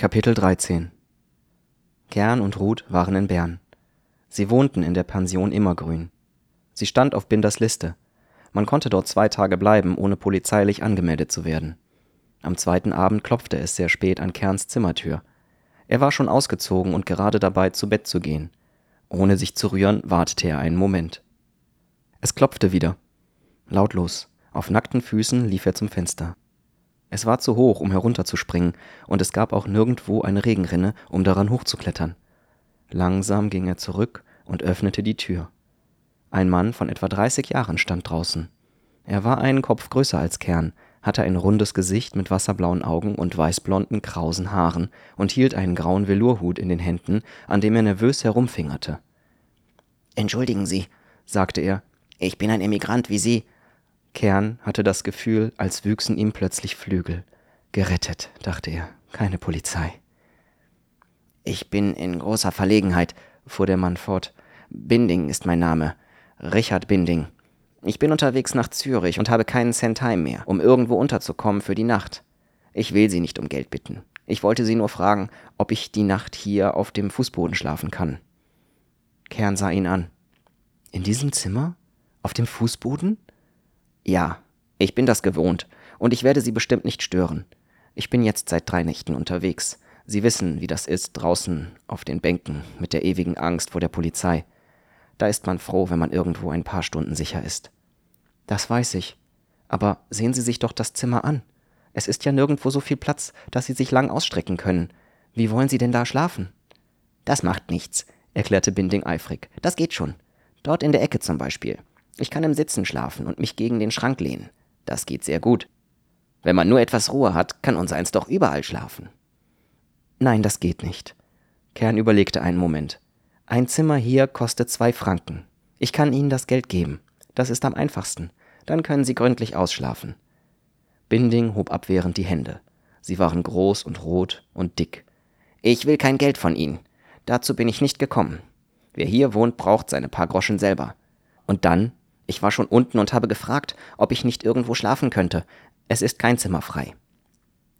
Kapitel 13 Kern und Ruth waren in Bern. Sie wohnten in der Pension Immergrün. Sie stand auf Binders Liste. Man konnte dort zwei Tage bleiben, ohne polizeilich angemeldet zu werden. Am zweiten Abend klopfte es sehr spät an Kerns Zimmertür. Er war schon ausgezogen und gerade dabei, zu Bett zu gehen. Ohne sich zu rühren, wartete er einen Moment. Es klopfte wieder. Lautlos. Auf nackten Füßen lief er zum Fenster. Es war zu hoch, um herunterzuspringen, und es gab auch nirgendwo eine Regenrinne, um daran hochzuklettern. Langsam ging er zurück und öffnete die Tür. Ein Mann von etwa 30 Jahren stand draußen. Er war einen Kopf größer als Kern, hatte ein rundes Gesicht mit wasserblauen Augen und weißblonden, krausen Haaren und hielt einen grauen Velourhut in den Händen, an dem er nervös herumfingerte. Entschuldigen Sie, sagte er, ich bin ein Emigrant wie Sie Kern hatte das Gefühl, als wüchsen ihm plötzlich Flügel. Gerettet, dachte er, keine Polizei. Ich bin in großer Verlegenheit, fuhr der Mann fort. Binding ist mein Name. Richard Binding. Ich bin unterwegs nach Zürich und habe keinen Cent heim mehr, um irgendwo unterzukommen für die Nacht. Ich will Sie nicht um Geld bitten. Ich wollte Sie nur fragen, ob ich die Nacht hier auf dem Fußboden schlafen kann. Kern sah ihn an. In diesem Zimmer? Auf dem Fußboden? Ja, ich bin das gewohnt, und ich werde Sie bestimmt nicht stören. Ich bin jetzt seit drei Nächten unterwegs. Sie wissen, wie das ist draußen auf den Bänken mit der ewigen Angst vor der Polizei. Da ist man froh, wenn man irgendwo ein paar Stunden sicher ist. Das weiß ich. Aber sehen Sie sich doch das Zimmer an. Es ist ja nirgendwo so viel Platz, dass Sie sich lang ausstrecken können. Wie wollen Sie denn da schlafen? Das macht nichts, erklärte Binding eifrig. Das geht schon. Dort in der Ecke zum Beispiel. Ich kann im Sitzen schlafen und mich gegen den Schrank lehnen. Das geht sehr gut. Wenn man nur etwas Ruhe hat, kann uns eins doch überall schlafen. Nein, das geht nicht. Kern überlegte einen Moment. Ein Zimmer hier kostet zwei Franken. Ich kann Ihnen das Geld geben. Das ist am einfachsten. Dann können Sie gründlich ausschlafen. Binding hob abwehrend die Hände. Sie waren groß und rot und dick. Ich will kein Geld von Ihnen. Dazu bin ich nicht gekommen. Wer hier wohnt, braucht seine paar Groschen selber. Und dann ich war schon unten und habe gefragt, ob ich nicht irgendwo schlafen könnte. Es ist kein Zimmer frei.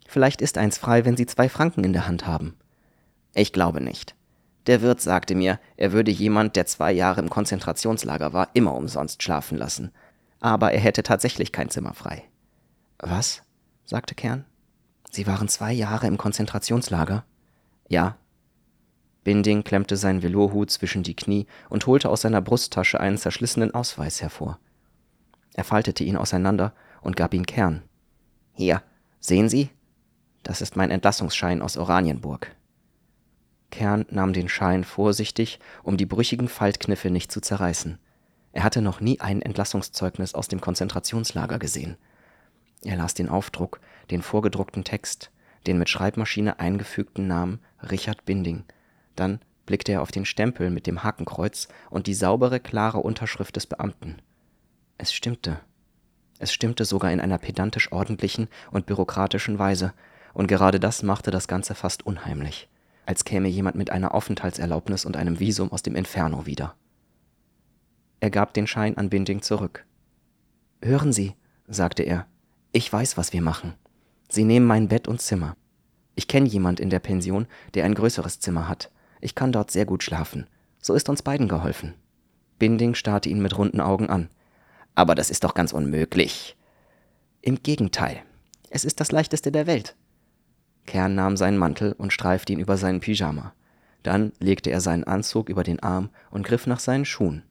Vielleicht ist eins frei, wenn Sie zwei Franken in der Hand haben. Ich glaube nicht. Der Wirt sagte mir, er würde jemand, der zwei Jahre im Konzentrationslager war, immer umsonst schlafen lassen. Aber er hätte tatsächlich kein Zimmer frei. Was? sagte Kern. Sie waren zwei Jahre im Konzentrationslager? Ja, Binding klemmte seinen Velourhut zwischen die Knie und holte aus seiner Brusttasche einen zerschlissenen Ausweis hervor. Er faltete ihn auseinander und gab ihn Kern. Hier, sehen Sie? Das ist mein Entlassungsschein aus Oranienburg. Kern nahm den Schein vorsichtig, um die brüchigen Faltkniffe nicht zu zerreißen. Er hatte noch nie ein Entlassungszeugnis aus dem Konzentrationslager gesehen. Er las den Aufdruck, den vorgedruckten Text, den mit Schreibmaschine eingefügten Namen Richard Binding – dann blickte er auf den Stempel mit dem Hakenkreuz und die saubere, klare Unterschrift des Beamten. Es stimmte. Es stimmte sogar in einer pedantisch ordentlichen und bürokratischen Weise, und gerade das machte das Ganze fast unheimlich, als käme jemand mit einer Aufenthaltserlaubnis und einem Visum aus dem Inferno wieder. Er gab den Schein an Binding zurück. Hören Sie, sagte er, ich weiß, was wir machen. Sie nehmen mein Bett und Zimmer. Ich kenne jemand in der Pension, der ein größeres Zimmer hat. Ich kann dort sehr gut schlafen. So ist uns beiden geholfen. Binding starrte ihn mit runden Augen an. Aber das ist doch ganz unmöglich. Im Gegenteil. Es ist das leichteste der Welt. Kern nahm seinen Mantel und streifte ihn über seinen Pyjama. Dann legte er seinen Anzug über den Arm und griff nach seinen Schuhen.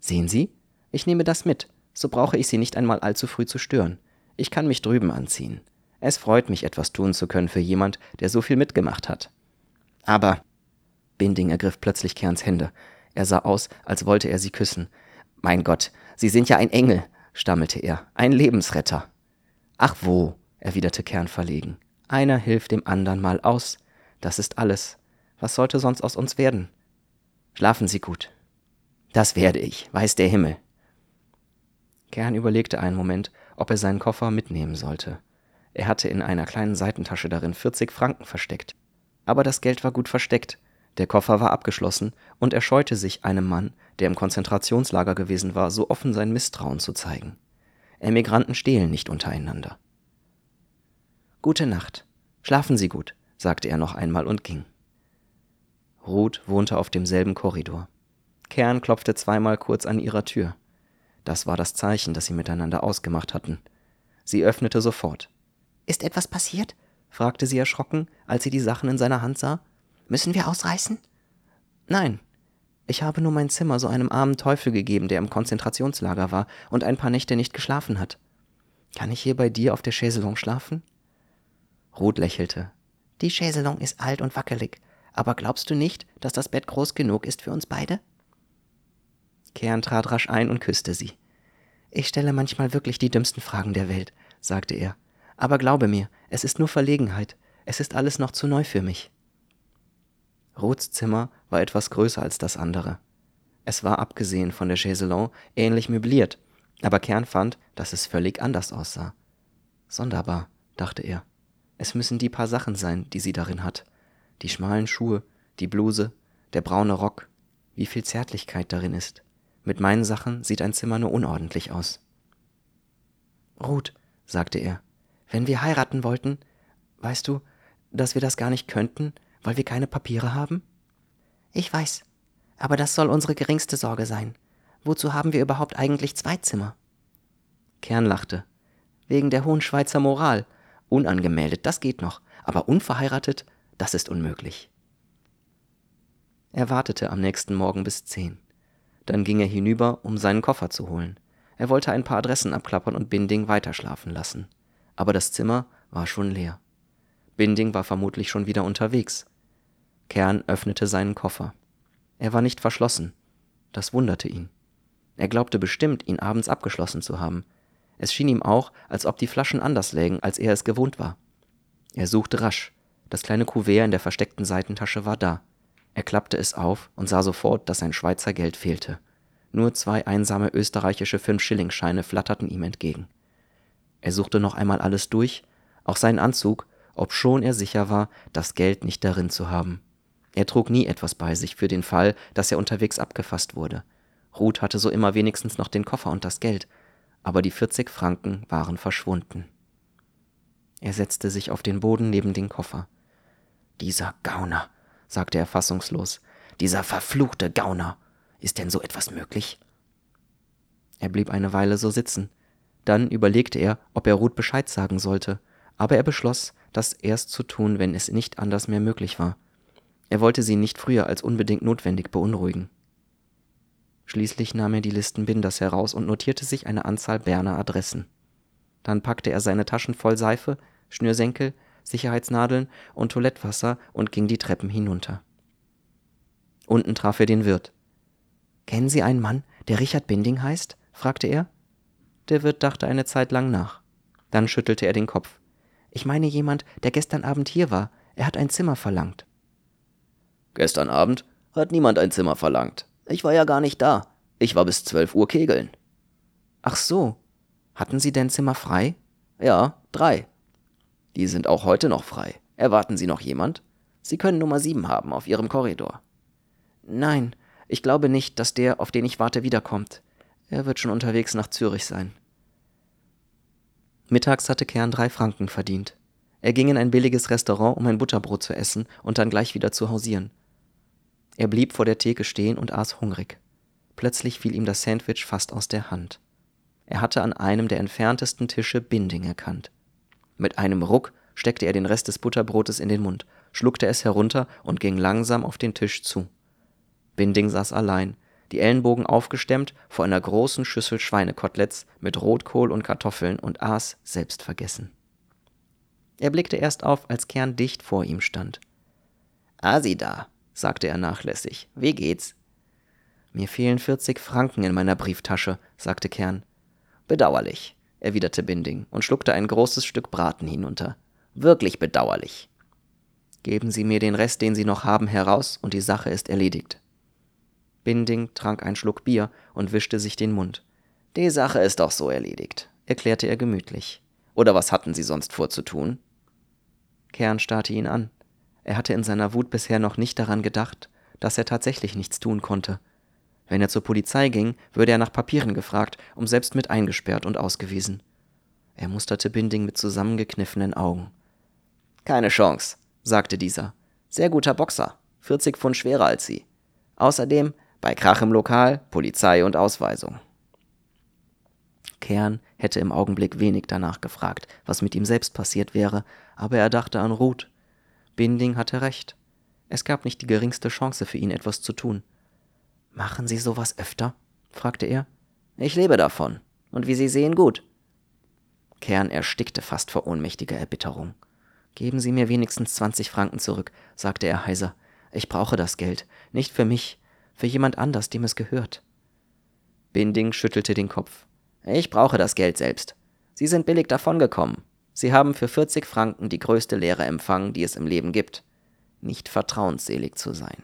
Sehen Sie? Ich nehme das mit. So brauche ich Sie nicht einmal allzu früh zu stören. Ich kann mich drüben anziehen. Es freut mich, etwas tun zu können für jemand, der so viel mitgemacht hat. Aber Binding ergriff plötzlich Kerns Hände. Er sah aus, als wollte er sie küssen. Mein Gott, Sie sind ja ein Engel, stammelte er, ein Lebensretter. Ach wo, erwiderte Kern verlegen. Einer hilft dem andern mal aus. Das ist alles. Was sollte sonst aus uns werden? Schlafen Sie gut. Das werde ich, weiß der Himmel. Kern überlegte einen Moment, ob er seinen Koffer mitnehmen sollte. Er hatte in einer kleinen Seitentasche darin 40 Franken versteckt. Aber das Geld war gut versteckt, der Koffer war abgeschlossen, und er scheute sich, einem Mann, der im Konzentrationslager gewesen war, so offen sein Misstrauen zu zeigen. Emigranten stehlen nicht untereinander. Gute Nacht. Schlafen Sie gut. sagte er noch einmal und ging. Ruth wohnte auf demselben Korridor. Kern klopfte zweimal kurz an ihrer Tür. Das war das Zeichen, das sie miteinander ausgemacht hatten. Sie öffnete sofort. Ist etwas passiert? fragte sie erschrocken, als sie die Sachen in seiner Hand sah. Müssen wir ausreißen? Nein. Ich habe nur mein Zimmer so einem armen Teufel gegeben, der im Konzentrationslager war und ein paar Nächte nicht geschlafen hat. Kann ich hier bei dir auf der Chaiselong schlafen? Ruth lächelte. Die Chaiselong ist alt und wackelig, aber glaubst du nicht, dass das Bett groß genug ist für uns beide? Kern trat rasch ein und küsste sie. Ich stelle manchmal wirklich die dümmsten Fragen der Welt, sagte er. Aber glaube mir, es ist nur Verlegenheit. Es ist alles noch zu neu für mich. Ruths Zimmer war etwas größer als das andere. Es war abgesehen von der Chaiselon ähnlich möbliert, aber Kern fand, dass es völlig anders aussah. Sonderbar, dachte er. Es müssen die paar Sachen sein, die sie darin hat. Die schmalen Schuhe, die Bluse, der braune Rock, wie viel Zärtlichkeit darin ist. Mit meinen Sachen sieht ein Zimmer nur unordentlich aus. Ruth, sagte er, wenn wir heiraten wollten, weißt du, dass wir das gar nicht könnten, weil wir keine Papiere haben? Ich weiß, aber das soll unsere geringste Sorge sein. Wozu haben wir überhaupt eigentlich zwei Zimmer? Kern lachte. Wegen der hohen Schweizer Moral. Unangemeldet, das geht noch, aber unverheiratet, das ist unmöglich. Er wartete am nächsten Morgen bis zehn. Dann ging er hinüber, um seinen Koffer zu holen. Er wollte ein paar Adressen abklappern und Binding weiterschlafen lassen. Aber das Zimmer war schon leer. Binding war vermutlich schon wieder unterwegs. Kern öffnete seinen Koffer. Er war nicht verschlossen. Das wunderte ihn. Er glaubte bestimmt, ihn abends abgeschlossen zu haben. Es schien ihm auch, als ob die Flaschen anders lägen, als er es gewohnt war. Er suchte rasch. Das kleine Kuvert in der versteckten Seitentasche war da. Er klappte es auf und sah sofort, dass sein Schweizer Geld fehlte. Nur zwei einsame österreichische Fünf-Schilling-Scheine flatterten ihm entgegen. Er suchte noch einmal alles durch, auch seinen Anzug, obschon er sicher war, das Geld nicht darin zu haben. Er trug nie etwas bei sich für den Fall, dass er unterwegs abgefasst wurde. Ruth hatte so immer wenigstens noch den Koffer und das Geld, aber die 40 Franken waren verschwunden. Er setzte sich auf den Boden neben den Koffer. Dieser Gauner, sagte er fassungslos, dieser verfluchte Gauner. Ist denn so etwas möglich? Er blieb eine Weile so sitzen. Dann überlegte er, ob er Ruth Bescheid sagen sollte, aber er beschloss, das erst zu tun, wenn es nicht anders mehr möglich war. Er wollte sie nicht früher als unbedingt notwendig beunruhigen. Schließlich nahm er die Listen Binders heraus und notierte sich eine Anzahl Berner Adressen. Dann packte er seine Taschen voll Seife, Schnürsenkel, Sicherheitsnadeln und Toilettwasser und ging die Treppen hinunter. Unten traf er den Wirt. Kennen Sie einen Mann, der Richard Binding heißt? fragte er. Der Wirt dachte eine Zeit lang nach. Dann schüttelte er den Kopf. Ich meine jemand, der gestern Abend hier war. Er hat ein Zimmer verlangt. Gestern Abend hat niemand ein Zimmer verlangt. Ich war ja gar nicht da. Ich war bis zwölf Uhr kegeln. Ach so. Hatten Sie denn Zimmer frei? Ja, drei. Die sind auch heute noch frei. Erwarten Sie noch jemand? Sie können Nummer sieben haben auf Ihrem Korridor. Nein, ich glaube nicht, dass der, auf den ich warte, wiederkommt. Er wird schon unterwegs nach Zürich sein. Mittags hatte Kern drei Franken verdient. Er ging in ein billiges Restaurant, um ein Butterbrot zu essen und dann gleich wieder zu hausieren. Er blieb vor der Theke stehen und aß hungrig. Plötzlich fiel ihm das Sandwich fast aus der Hand. Er hatte an einem der entferntesten Tische Binding erkannt. Mit einem Ruck steckte er den Rest des Butterbrotes in den Mund, schluckte es herunter und ging langsam auf den Tisch zu. Binding saß allein, die Ellenbogen aufgestemmt vor einer großen Schüssel Schweinekoteletts mit Rotkohl und Kartoffeln und aß selbstvergessen. Er blickte erst auf, als Kern dicht vor ihm stand. Ah, sie da, sagte er nachlässig. Wie geht's? Mir fehlen 40 Franken in meiner Brieftasche, sagte Kern. Bedauerlich, erwiderte Binding und schluckte ein großes Stück Braten hinunter. Wirklich bedauerlich. Geben Sie mir den Rest, den Sie noch haben, heraus, und die Sache ist erledigt. Binding trank einen Schluck Bier und wischte sich den Mund. Die Sache ist doch so erledigt, erklärte er gemütlich. Oder was hatten Sie sonst vorzutun? Kern starrte ihn an. Er hatte in seiner Wut bisher noch nicht daran gedacht, dass er tatsächlich nichts tun konnte. Wenn er zur Polizei ging, würde er nach Papieren gefragt, um selbst mit eingesperrt und ausgewiesen. Er musterte Binding mit zusammengekniffenen Augen. Keine Chance, sagte dieser. Sehr guter Boxer, 40 Pfund schwerer als Sie. Außerdem bei Krach im Lokal, Polizei und Ausweisung. Kern hätte im Augenblick wenig danach gefragt, was mit ihm selbst passiert wäre, aber er dachte an Ruth. Binding hatte recht. Es gab nicht die geringste Chance für ihn, etwas zu tun. Machen Sie sowas öfter? fragte er. Ich lebe davon. Und wie Sie sehen, gut. Kern erstickte fast vor ohnmächtiger Erbitterung. Geben Sie mir wenigstens 20 Franken zurück, sagte er heiser. Ich brauche das Geld, nicht für mich, für jemand anders, dem es gehört. Binding schüttelte den Kopf. Ich brauche das Geld selbst. Sie sind billig davongekommen. Sie haben für 40 Franken die größte Lehre empfangen, die es im Leben gibt. Nicht vertrauensselig zu sein.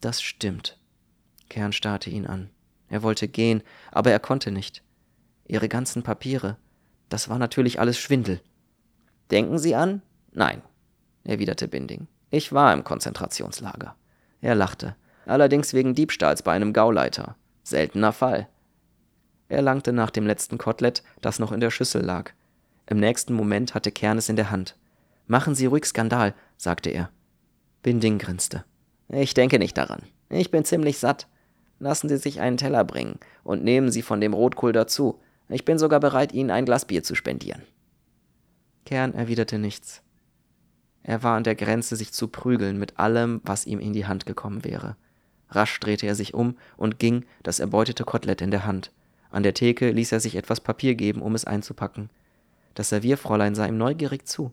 Das stimmt. Kern starrte ihn an. Er wollte gehen, aber er konnte nicht. Ihre ganzen Papiere. Das war natürlich alles Schwindel. Denken Sie an? Nein, erwiderte Binding. Ich war im Konzentrationslager. Er lachte. Allerdings wegen Diebstahls bei einem Gauleiter. Seltener Fall. Er langte nach dem letzten Kotelett, das noch in der Schüssel lag. Im nächsten Moment hatte Kern es in der Hand. Machen Sie ruhig Skandal, sagte er. Binding grinste. Ich denke nicht daran. Ich bin ziemlich satt. Lassen Sie sich einen Teller bringen und nehmen Sie von dem Rotkohl dazu. Ich bin sogar bereit, Ihnen ein Glas Bier zu spendieren. Kern erwiderte nichts. Er war an der Grenze, sich zu prügeln mit allem, was ihm in die Hand gekommen wäre. Rasch drehte er sich um und ging, das erbeutete Kotelett in der Hand. An der Theke ließ er sich etwas Papier geben, um es einzupacken. Das Servierfräulein sah ihm neugierig zu.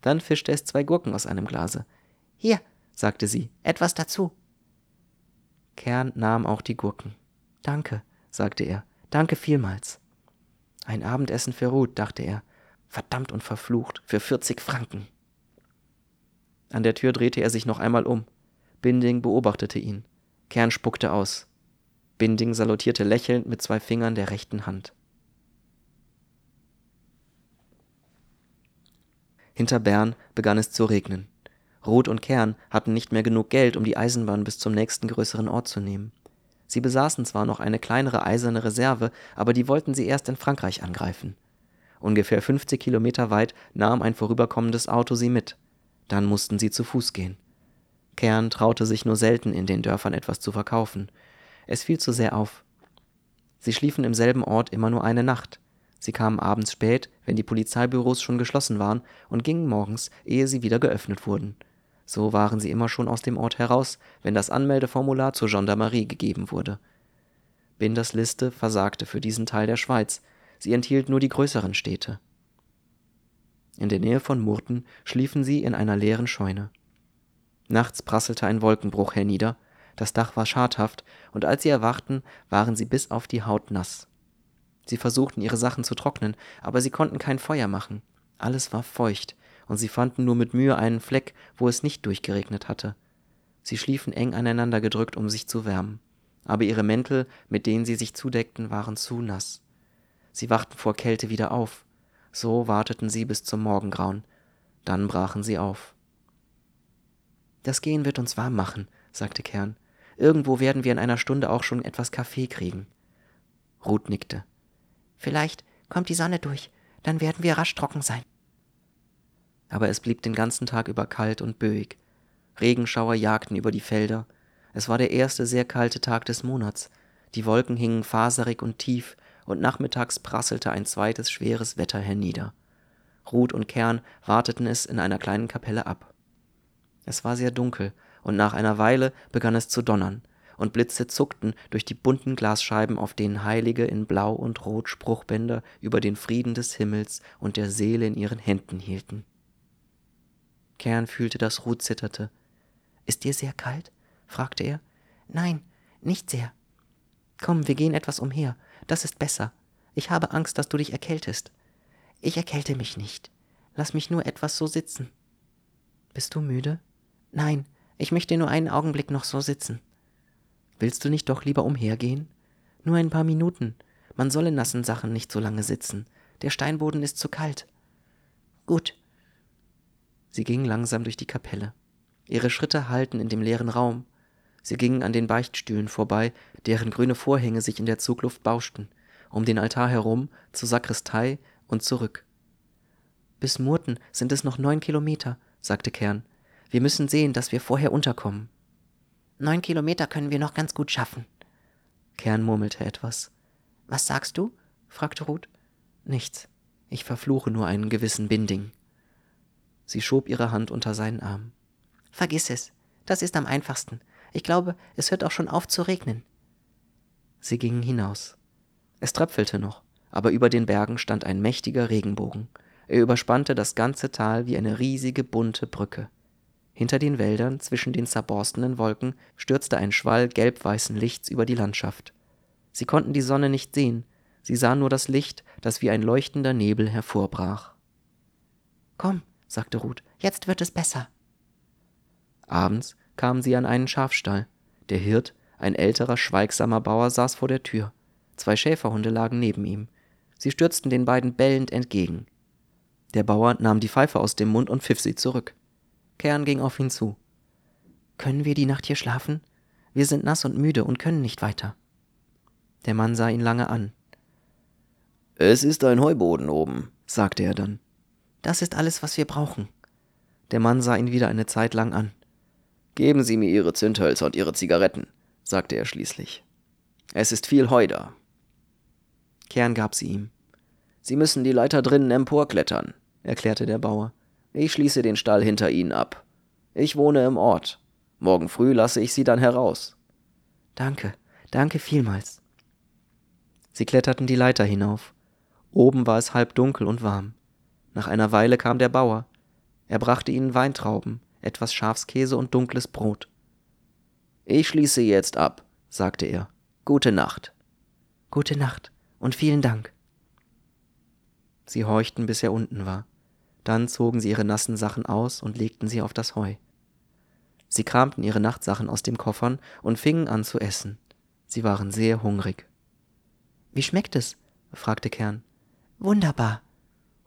Dann fischte es zwei Gurken aus einem Glase. Hier, sagte sie, etwas dazu. Kern nahm auch die Gurken. Danke, sagte er, danke vielmals. Ein Abendessen für Ruth, dachte er. Verdammt und verflucht, für 40 Franken. An der Tür drehte er sich noch einmal um. Binding beobachtete ihn. Kern spuckte aus. Binding salutierte lächelnd mit zwei Fingern der rechten Hand. Hinter Bern begann es zu regnen. Roth und Kern hatten nicht mehr genug Geld, um die Eisenbahn bis zum nächsten größeren Ort zu nehmen. Sie besaßen zwar noch eine kleinere eiserne Reserve, aber die wollten sie erst in Frankreich angreifen. Ungefähr 50 Kilometer weit nahm ein vorüberkommendes Auto sie mit. Dann mussten sie zu Fuß gehen. Kern traute sich nur selten in den Dörfern etwas zu verkaufen. Es fiel zu sehr auf. Sie schliefen im selben Ort immer nur eine Nacht. Sie kamen abends spät, wenn die Polizeibüros schon geschlossen waren, und gingen morgens, ehe sie wieder geöffnet wurden. So waren sie immer schon aus dem Ort heraus, wenn das Anmeldeformular zur Gendarmerie gegeben wurde. Binders Liste versagte für diesen Teil der Schweiz, sie enthielt nur die größeren Städte. In der Nähe von Murten schliefen sie in einer leeren Scheune. Nachts prasselte ein Wolkenbruch hernieder, das Dach war schadhaft, und als sie erwachten, waren sie bis auf die Haut nass. Sie versuchten ihre Sachen zu trocknen, aber sie konnten kein Feuer machen. Alles war feucht, und sie fanden nur mit Mühe einen Fleck, wo es nicht durchgeregnet hatte. Sie schliefen eng aneinander gedrückt, um sich zu wärmen. Aber ihre Mäntel, mit denen sie sich zudeckten, waren zu nass. Sie wachten vor Kälte wieder auf. So warteten sie bis zum Morgengrauen. Dann brachen sie auf. Das Gehen wird uns warm machen, sagte Kern. Irgendwo werden wir in einer Stunde auch schon etwas Kaffee kriegen. Ruth nickte. Vielleicht kommt die Sonne durch, dann werden wir rasch trocken sein. Aber es blieb den ganzen Tag über kalt und böig. Regenschauer jagten über die Felder. Es war der erste sehr kalte Tag des Monats. Die Wolken hingen faserig und tief, und nachmittags prasselte ein zweites schweres Wetter hernieder. Ruth und Kern warteten es in einer kleinen Kapelle ab. Es war sehr dunkel, und nach einer Weile begann es zu donnern, und Blitze zuckten durch die bunten Glasscheiben, auf denen Heilige in Blau und Rot Spruchbänder über den Frieden des Himmels und der Seele in ihren Händen hielten. Kern fühlte, dass Ruth zitterte. Ist dir sehr kalt? fragte er. Nein, nicht sehr. Komm, wir gehen etwas umher. Das ist besser. Ich habe Angst, dass du dich erkältest. Ich erkälte mich nicht. Lass mich nur etwas so sitzen. Bist du müde? Nein, ich möchte nur einen Augenblick noch so sitzen. Willst du nicht doch lieber umhergehen? Nur ein paar Minuten. Man soll in nassen Sachen nicht so lange sitzen. Der Steinboden ist zu kalt. Gut. Sie ging langsam durch die Kapelle. Ihre Schritte hallten in dem leeren Raum. Sie gingen an den Beichtstühlen vorbei, deren grüne Vorhänge sich in der Zugluft bauschten, um den Altar herum, zur Sakristei und zurück. Bis Murten sind es noch neun Kilometer, sagte Kern. Wir müssen sehen, dass wir vorher unterkommen. Neun Kilometer können wir noch ganz gut schaffen. Kern murmelte etwas. Was sagst du? fragte Ruth. Nichts. Ich verfluche nur einen gewissen Binding. Sie schob ihre Hand unter seinen Arm. Vergiss es. Das ist am einfachsten. Ich glaube, es hört auch schon auf zu regnen. Sie gingen hinaus. Es tröpfelte noch, aber über den Bergen stand ein mächtiger Regenbogen. Er überspannte das ganze Tal wie eine riesige bunte Brücke. Hinter den Wäldern, zwischen den zerborstenen Wolken, stürzte ein Schwall gelb-weißen Lichts über die Landschaft. Sie konnten die Sonne nicht sehen, sie sahen nur das Licht, das wie ein leuchtender Nebel hervorbrach. Komm, sagte Ruth, jetzt wird es besser. Abends kamen sie an einen Schafstall. Der Hirt, ein älterer, schweigsamer Bauer, saß vor der Tür. Zwei Schäferhunde lagen neben ihm. Sie stürzten den beiden bellend entgegen. Der Bauer nahm die Pfeife aus dem Mund und pfiff sie zurück. Kern ging auf ihn zu. Können wir die Nacht hier schlafen? Wir sind nass und müde und können nicht weiter. Der Mann sah ihn lange an. Es ist ein Heuboden oben, sagte er dann. Das ist alles, was wir brauchen. Der Mann sah ihn wieder eine Zeit lang an. Geben Sie mir Ihre Zündhölzer und Ihre Zigaretten, sagte er schließlich. Es ist viel Heu da. Kern gab sie ihm. Sie müssen die Leiter drinnen emporklettern, erklärte der Bauer. Ich schließe den Stall hinter Ihnen ab. Ich wohne im Ort. Morgen früh lasse ich Sie dann heraus. Danke, danke vielmals. Sie kletterten die Leiter hinauf. Oben war es halb dunkel und warm. Nach einer Weile kam der Bauer. Er brachte ihnen Weintrauben, etwas Schafskäse und dunkles Brot. Ich schließe jetzt ab, sagte er. Gute Nacht. Gute Nacht und vielen Dank. Sie horchten, bis er unten war. Dann zogen sie ihre nassen Sachen aus und legten sie auf das Heu. Sie kramten ihre Nachtsachen aus den Koffern und fingen an zu essen. Sie waren sehr hungrig. Wie schmeckt es? fragte Kern. Wunderbar.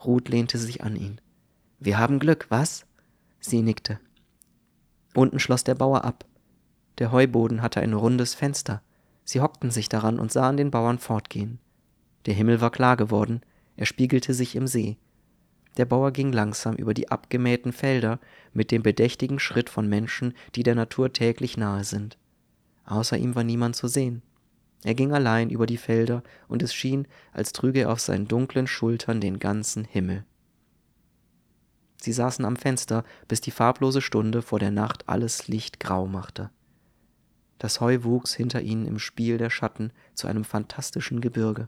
Ruth lehnte sich an ihn. Wir haben Glück, was? Sie nickte. Unten schloss der Bauer ab. Der Heuboden hatte ein rundes Fenster. Sie hockten sich daran und sahen den Bauern fortgehen. Der Himmel war klar geworden, er spiegelte sich im See. Der Bauer ging langsam über die abgemähten Felder mit dem bedächtigen Schritt von Menschen, die der Natur täglich nahe sind. Außer ihm war niemand zu sehen. Er ging allein über die Felder, und es schien, als trüge er auf seinen dunklen Schultern den ganzen Himmel. Sie saßen am Fenster, bis die farblose Stunde vor der Nacht alles Licht grau machte. Das Heu wuchs hinter ihnen im Spiel der Schatten zu einem fantastischen Gebirge.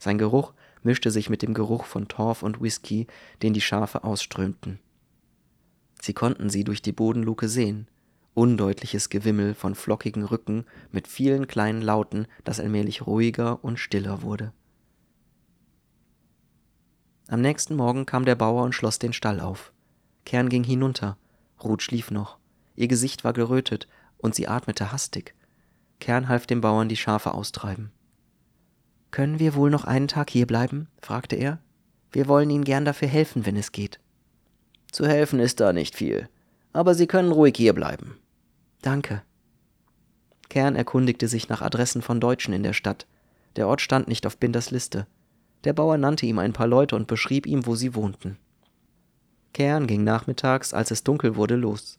Sein Geruch mischte sich mit dem Geruch von Torf und Whisky, den die Schafe ausströmten. Sie konnten sie durch die Bodenluke sehen, undeutliches Gewimmel von flockigen Rücken mit vielen kleinen Lauten, das allmählich ruhiger und stiller wurde. Am nächsten Morgen kam der Bauer und schloss den Stall auf. Kern ging hinunter, Ruth schlief noch. Ihr Gesicht war gerötet und sie atmete hastig. Kern half dem Bauern die Schafe austreiben. Können wir wohl noch einen Tag hierbleiben? fragte er. Wir wollen Ihnen gern dafür helfen, wenn es geht. Zu helfen ist da nicht viel, aber Sie können ruhig hierbleiben. Danke. Kern erkundigte sich nach Adressen von Deutschen in der Stadt. Der Ort stand nicht auf Binders Liste. Der Bauer nannte ihm ein paar Leute und beschrieb ihm, wo sie wohnten. Kern ging nachmittags, als es dunkel wurde, los.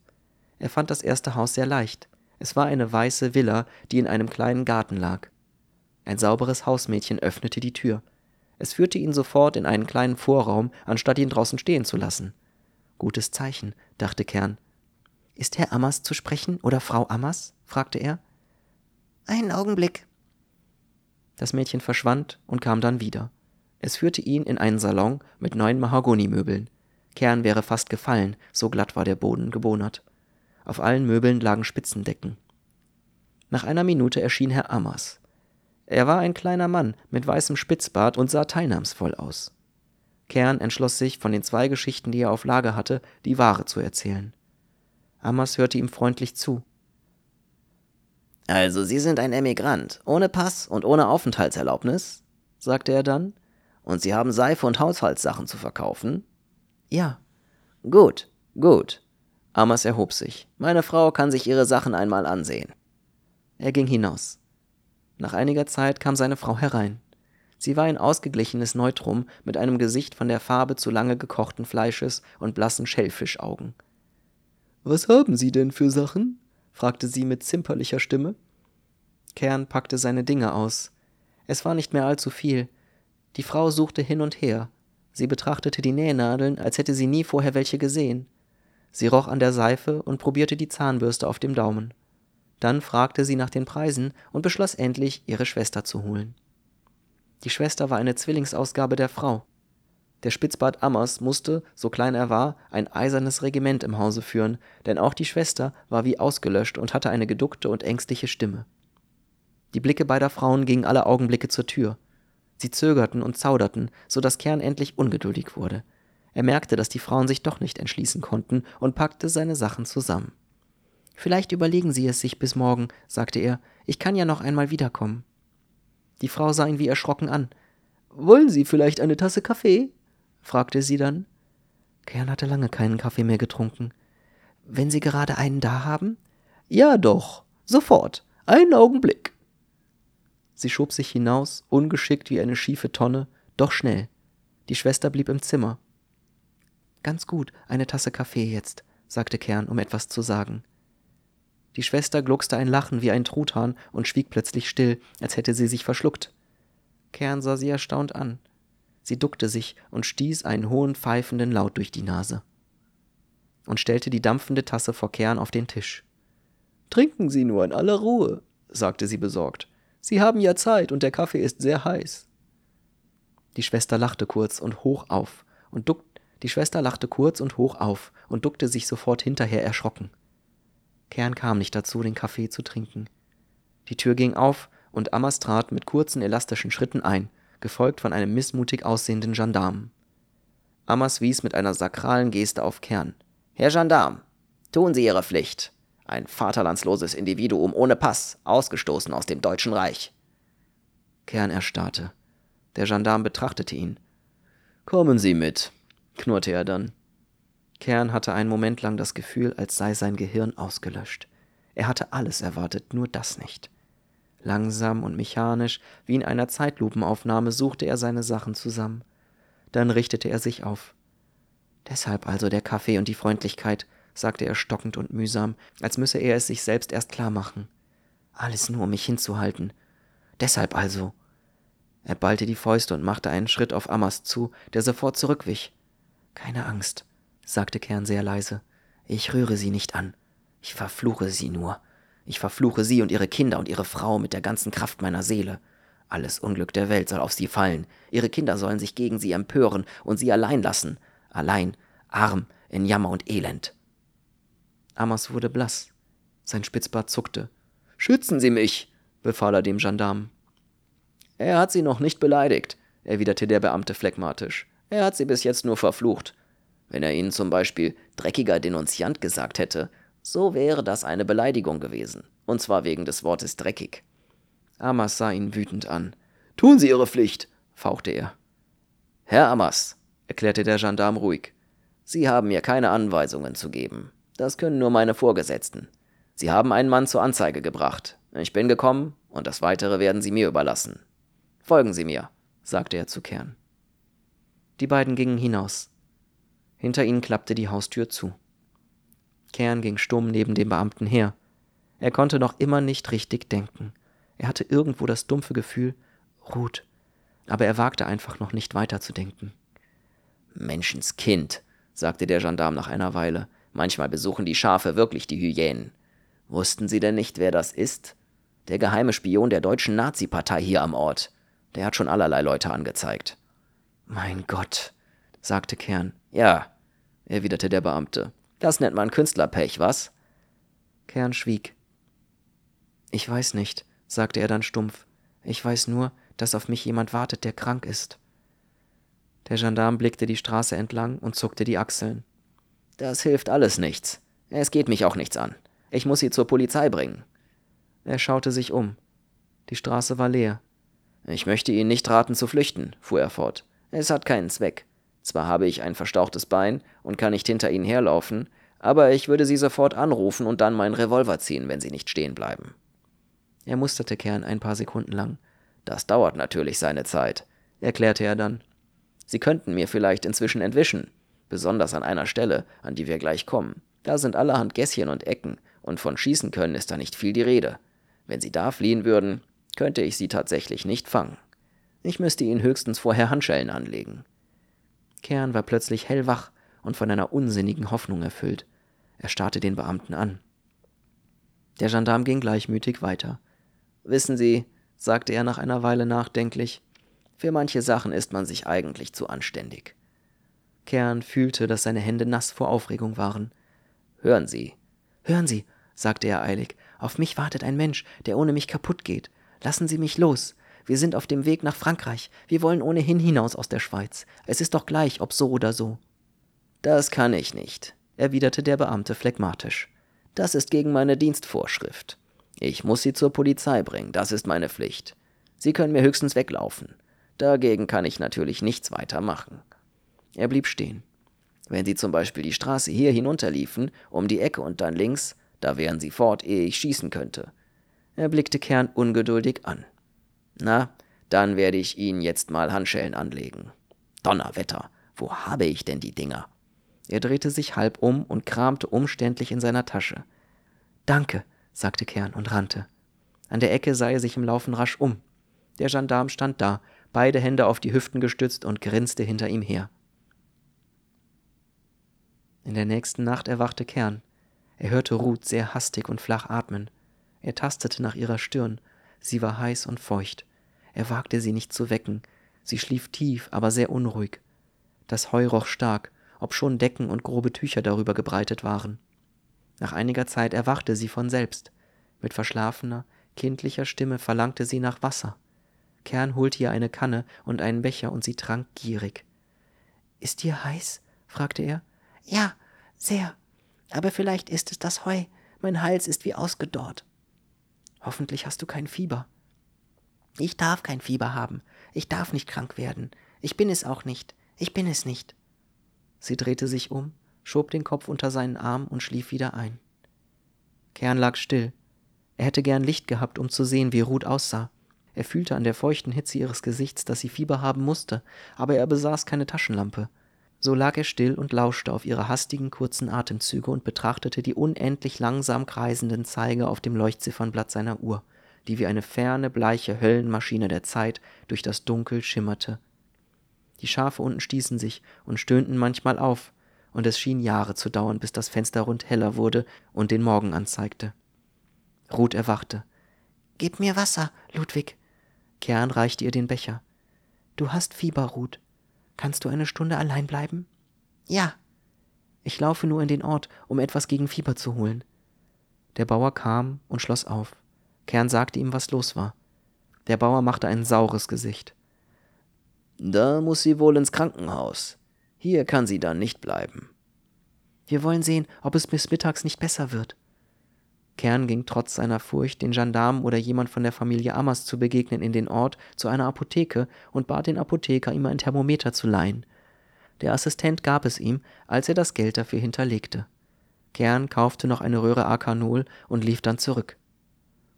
Er fand das erste Haus sehr leicht. Es war eine weiße Villa, die in einem kleinen Garten lag. Ein sauberes Hausmädchen öffnete die Tür. Es führte ihn sofort in einen kleinen Vorraum, anstatt ihn draußen stehen zu lassen. Gutes Zeichen, dachte Kern. Ist Herr Ammers zu sprechen oder Frau Ammers? fragte er. Einen Augenblick. Das Mädchen verschwand und kam dann wieder. Es führte ihn in einen Salon mit neun Mahagonimöbeln. Kern wäre fast gefallen, so glatt war der Boden gebonert. Auf allen Möbeln lagen Spitzendecken. Nach einer Minute erschien Herr Ammers. Er war ein kleiner Mann mit weißem Spitzbart und sah teilnahmsvoll aus. Kern entschloss sich, von den zwei Geschichten, die er auf Lager hatte, die wahre zu erzählen. Ammers hörte ihm freundlich zu. Also, Sie sind ein Emigrant, ohne Pass und ohne Aufenthaltserlaubnis? sagte er dann. Und Sie haben Seife und Haushaltssachen zu verkaufen? Ja. Gut, gut. Ammers erhob sich. Meine Frau kann sich ihre Sachen einmal ansehen. Er ging hinaus. Nach einiger Zeit kam seine Frau herein. Sie war ein ausgeglichenes Neutrum mit einem Gesicht von der Farbe zu lange gekochten Fleisches und blassen Schellfischaugen. Was haben Sie denn für Sachen? fragte sie mit zimperlicher Stimme. Kern packte seine Dinge aus. Es war nicht mehr allzu viel. Die Frau suchte hin und her. Sie betrachtete die Nähnadeln, als hätte sie nie vorher welche gesehen. Sie roch an der Seife und probierte die Zahnbürste auf dem Daumen. Dann fragte sie nach den Preisen und beschloss endlich, ihre Schwester zu holen. Die Schwester war eine Zwillingsausgabe der Frau. Der Spitzbart Ammers musste, so klein er war, ein eisernes Regiment im Hause führen, denn auch die Schwester war wie ausgelöscht und hatte eine geduckte und ängstliche Stimme. Die Blicke beider Frauen gingen alle Augenblicke zur Tür. Sie zögerten und zauderten, so dass Kern endlich ungeduldig wurde. Er merkte, dass die Frauen sich doch nicht entschließen konnten und packte seine Sachen zusammen. Vielleicht überlegen Sie es sich bis morgen, sagte er. Ich kann ja noch einmal wiederkommen. Die Frau sah ihn wie erschrocken an. Wollen Sie vielleicht eine Tasse Kaffee? fragte sie dann. Kern hatte lange keinen Kaffee mehr getrunken. Wenn Sie gerade einen da haben? Ja, doch. Sofort. Einen Augenblick. Sie schob sich hinaus, ungeschickt wie eine schiefe Tonne, doch schnell. Die Schwester blieb im Zimmer. Ganz gut, eine Tasse Kaffee jetzt, sagte Kern, um etwas zu sagen. Die Schwester gluckste ein Lachen wie ein Truthahn und schwieg plötzlich still, als hätte sie sich verschluckt. Kern sah sie erstaunt an. Sie duckte sich und stieß einen hohen pfeifenden Laut durch die Nase und stellte die dampfende Tasse vor Kern auf den Tisch. Trinken Sie nur in aller Ruhe, sagte sie besorgt. Sie haben ja Zeit und der Kaffee ist sehr heiß. Die Schwester lachte kurz und hoch auf und duckte. Die Schwester lachte kurz und hoch auf und duckte sich sofort hinterher erschrocken. Kern kam nicht dazu, den Kaffee zu trinken. Die Tür ging auf und Ammers trat mit kurzen elastischen Schritten ein gefolgt von einem missmutig aussehenden Gendarmen. Ammers wies mit einer sakralen Geste auf Kern. Herr Gendarm, tun Sie Ihre Pflicht. Ein vaterlandsloses Individuum ohne Pass, ausgestoßen aus dem Deutschen Reich. Kern erstarrte. Der Gendarm betrachtete ihn. Kommen Sie mit, knurrte er dann. Kern hatte einen Moment lang das Gefühl, als sei sein Gehirn ausgelöscht. Er hatte alles erwartet, nur das nicht. Langsam und mechanisch, wie in einer Zeitlupenaufnahme, suchte er seine Sachen zusammen. Dann richtete er sich auf. Deshalb also der Kaffee und die Freundlichkeit, sagte er stockend und mühsam, als müsse er es sich selbst erst klar machen. Alles nur, um mich hinzuhalten. Deshalb also. Er ballte die Fäuste und machte einen Schritt auf Ammers zu, der sofort zurückwich. Keine Angst, sagte Kern sehr leise. Ich rühre sie nicht an. Ich verfluche sie nur. Ich verfluche sie und ihre Kinder und ihre Frau mit der ganzen Kraft meiner Seele. Alles Unglück der Welt soll auf sie fallen. Ihre Kinder sollen sich gegen sie empören und sie allein lassen. Allein, arm, in Jammer und Elend. Amos wurde blass. Sein Spitzbart zuckte. Schützen Sie mich, befahl er dem Gendarmen. Er hat Sie noch nicht beleidigt, erwiderte der Beamte phlegmatisch. Er hat Sie bis jetzt nur verflucht. Wenn er Ihnen zum Beispiel dreckiger Denunziant gesagt hätte, so wäre das eine Beleidigung gewesen, und zwar wegen des Wortes dreckig. Amas sah ihn wütend an. Tun Sie Ihre Pflicht, fauchte er. Herr Amas, erklärte der Gendarm ruhig, Sie haben mir keine Anweisungen zu geben. Das können nur meine Vorgesetzten. Sie haben einen Mann zur Anzeige gebracht. Ich bin gekommen, und das Weitere werden Sie mir überlassen. Folgen Sie mir, sagte er zu Kern. Die beiden gingen hinaus. Hinter ihnen klappte die Haustür zu. Kern ging stumm neben dem Beamten her. Er konnte noch immer nicht richtig denken. Er hatte irgendwo das dumpfe Gefühl, Ruth, aber er wagte einfach noch nicht weiterzudenken. Menschenskind, sagte der Gendarm nach einer Weile. Manchmal besuchen die Schafe wirklich die Hyänen. Wussten Sie denn nicht, wer das ist? Der geheime Spion der deutschen Nazi-Partei hier am Ort. Der hat schon allerlei Leute angezeigt. Mein Gott, sagte Kern. Ja, erwiderte der Beamte. Das nennt man Künstlerpech, was? Kern schwieg. Ich weiß nicht, sagte er dann stumpf. Ich weiß nur, dass auf mich jemand wartet, der krank ist. Der Gendarm blickte die Straße entlang und zuckte die Achseln. Das hilft alles nichts. Es geht mich auch nichts an. Ich muss sie zur Polizei bringen. Er schaute sich um. Die Straße war leer. Ich möchte Ihnen nicht raten zu flüchten, fuhr er fort. Es hat keinen Zweck. Zwar habe ich ein verstauchtes Bein und kann nicht hinter ihnen herlaufen, aber ich würde sie sofort anrufen und dann meinen Revolver ziehen, wenn sie nicht stehen bleiben. Er musterte Kern ein paar Sekunden lang. Das dauert natürlich seine Zeit, erklärte er dann. Sie könnten mir vielleicht inzwischen entwischen, besonders an einer Stelle, an die wir gleich kommen. Da sind allerhand Gässchen und Ecken, und von schießen können ist da nicht viel die Rede. Wenn Sie da fliehen würden, könnte ich Sie tatsächlich nicht fangen. Ich müsste Ihnen höchstens vorher Handschellen anlegen. Kern war plötzlich hellwach und von einer unsinnigen Hoffnung erfüllt. Er starrte den Beamten an. Der Gendarm ging gleichmütig weiter. Wissen Sie, sagte er nach einer Weile nachdenklich, für manche Sachen ist man sich eigentlich zu anständig. Kern fühlte, dass seine Hände nass vor Aufregung waren. Hören Sie. Hören Sie, sagte er eilig, auf mich wartet ein Mensch, der ohne mich kaputt geht. Lassen Sie mich los. Wir sind auf dem Weg nach Frankreich. Wir wollen ohnehin hinaus aus der Schweiz. Es ist doch gleich, ob so oder so. Das kann ich nicht, erwiderte der Beamte phlegmatisch. Das ist gegen meine Dienstvorschrift. Ich muss Sie zur Polizei bringen, das ist meine Pflicht. Sie können mir höchstens weglaufen. Dagegen kann ich natürlich nichts weiter machen. Er blieb stehen. Wenn Sie zum Beispiel die Straße hier hinunterliefen, um die Ecke und dann links, da wären Sie fort, ehe ich schießen könnte. Er blickte Kern ungeduldig an. Na, dann werde ich Ihnen jetzt mal Handschellen anlegen. Donnerwetter, wo habe ich denn die Dinger? Er drehte sich halb um und kramte umständlich in seiner Tasche. Danke, sagte Kern und rannte. An der Ecke sah er sich im Laufen rasch um. Der Gendarm stand da, beide Hände auf die Hüften gestützt und grinste hinter ihm her. In der nächsten Nacht erwachte Kern. Er hörte Ruth sehr hastig und flach atmen. Er tastete nach ihrer Stirn. Sie war heiß und feucht. Er wagte sie nicht zu wecken. Sie schlief tief, aber sehr unruhig. Das Heu roch stark, obschon Decken und grobe Tücher darüber gebreitet waren. Nach einiger Zeit erwachte sie von selbst. Mit verschlafener, kindlicher Stimme verlangte sie nach Wasser. Kern holte ihr eine Kanne und einen Becher und sie trank gierig. Ist dir heiß? fragte er. Ja, sehr. Aber vielleicht ist es das Heu. Mein Hals ist wie ausgedorrt. Hoffentlich hast du kein Fieber. Ich darf kein Fieber haben. Ich darf nicht krank werden. Ich bin es auch nicht. Ich bin es nicht. Sie drehte sich um, schob den Kopf unter seinen Arm und schlief wieder ein. Kern lag still. Er hätte gern Licht gehabt, um zu sehen, wie Ruth aussah. Er fühlte an der feuchten Hitze ihres Gesichts, dass sie Fieber haben musste, aber er besaß keine Taschenlampe. So lag er still und lauschte auf ihre hastigen, kurzen Atemzüge und betrachtete die unendlich langsam kreisenden Zeiger auf dem Leuchtziffernblatt seiner Uhr, die wie eine ferne, bleiche Höllenmaschine der Zeit durch das Dunkel schimmerte. Die Schafe unten stießen sich und stöhnten manchmal auf, und es schien Jahre zu dauern, bis das Fenster rund heller wurde und den Morgen anzeigte. Ruth erwachte. Gib mir Wasser, Ludwig. Kern reichte ihr den Becher. Du hast Fieber, Ruth. Kannst du eine Stunde allein bleiben? Ja. Ich laufe nur in den Ort, um etwas gegen Fieber zu holen. Der Bauer kam und schloss auf. Kern sagte ihm, was los war. Der Bauer machte ein saures Gesicht. Da muss sie wohl ins Krankenhaus. Hier kann sie dann nicht bleiben. Wir wollen sehen, ob es bis mittags nicht besser wird. Kern ging trotz seiner Furcht, den Gendarmen oder jemand von der Familie Ammers zu begegnen, in den Ort zu einer Apotheke und bat den Apotheker, ihm ein Thermometer zu leihen. Der Assistent gab es ihm, als er das Geld dafür hinterlegte. Kern kaufte noch eine Röhre Akanol und lief dann zurück.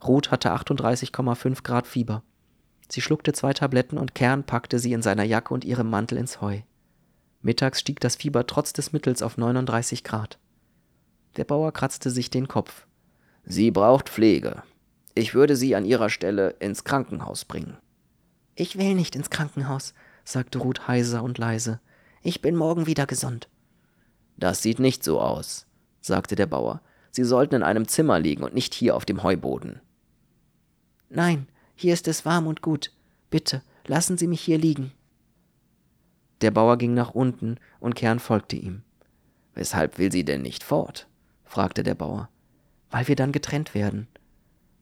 Ruth hatte 38,5 Grad Fieber. Sie schluckte zwei Tabletten und Kern packte sie in seiner Jacke und ihrem Mantel ins Heu. Mittags stieg das Fieber trotz des Mittels auf 39 Grad. Der Bauer kratzte sich den Kopf. Sie braucht Pflege. Ich würde sie an ihrer Stelle ins Krankenhaus bringen. Ich will nicht ins Krankenhaus, sagte Ruth heiser und leise. Ich bin morgen wieder gesund. Das sieht nicht so aus, sagte der Bauer. Sie sollten in einem Zimmer liegen und nicht hier auf dem Heuboden. Nein, hier ist es warm und gut. Bitte, lassen Sie mich hier liegen. Der Bauer ging nach unten und Kern folgte ihm. Weshalb will sie denn nicht fort? fragte der Bauer. Weil wir dann getrennt werden.